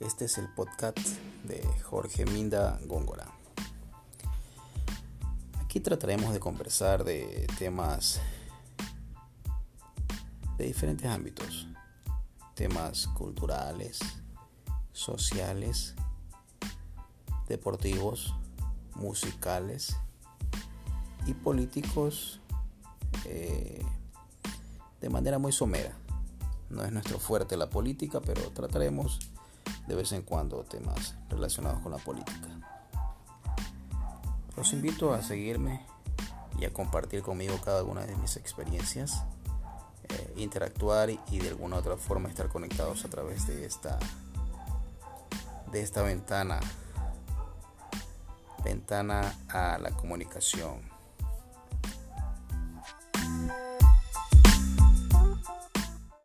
Este es el podcast de Jorge Minda Góngora. Aquí trataremos de conversar de temas de diferentes ámbitos, temas culturales, sociales, deportivos, musicales y políticos eh, de manera muy somera. No es nuestro fuerte la política, pero trataremos de vez en cuando temas relacionados con la política. Los invito a seguirme y a compartir conmigo cada una de mis experiencias, eh, interactuar y de alguna otra forma estar conectados a través de esta de esta ventana ventana a la comunicación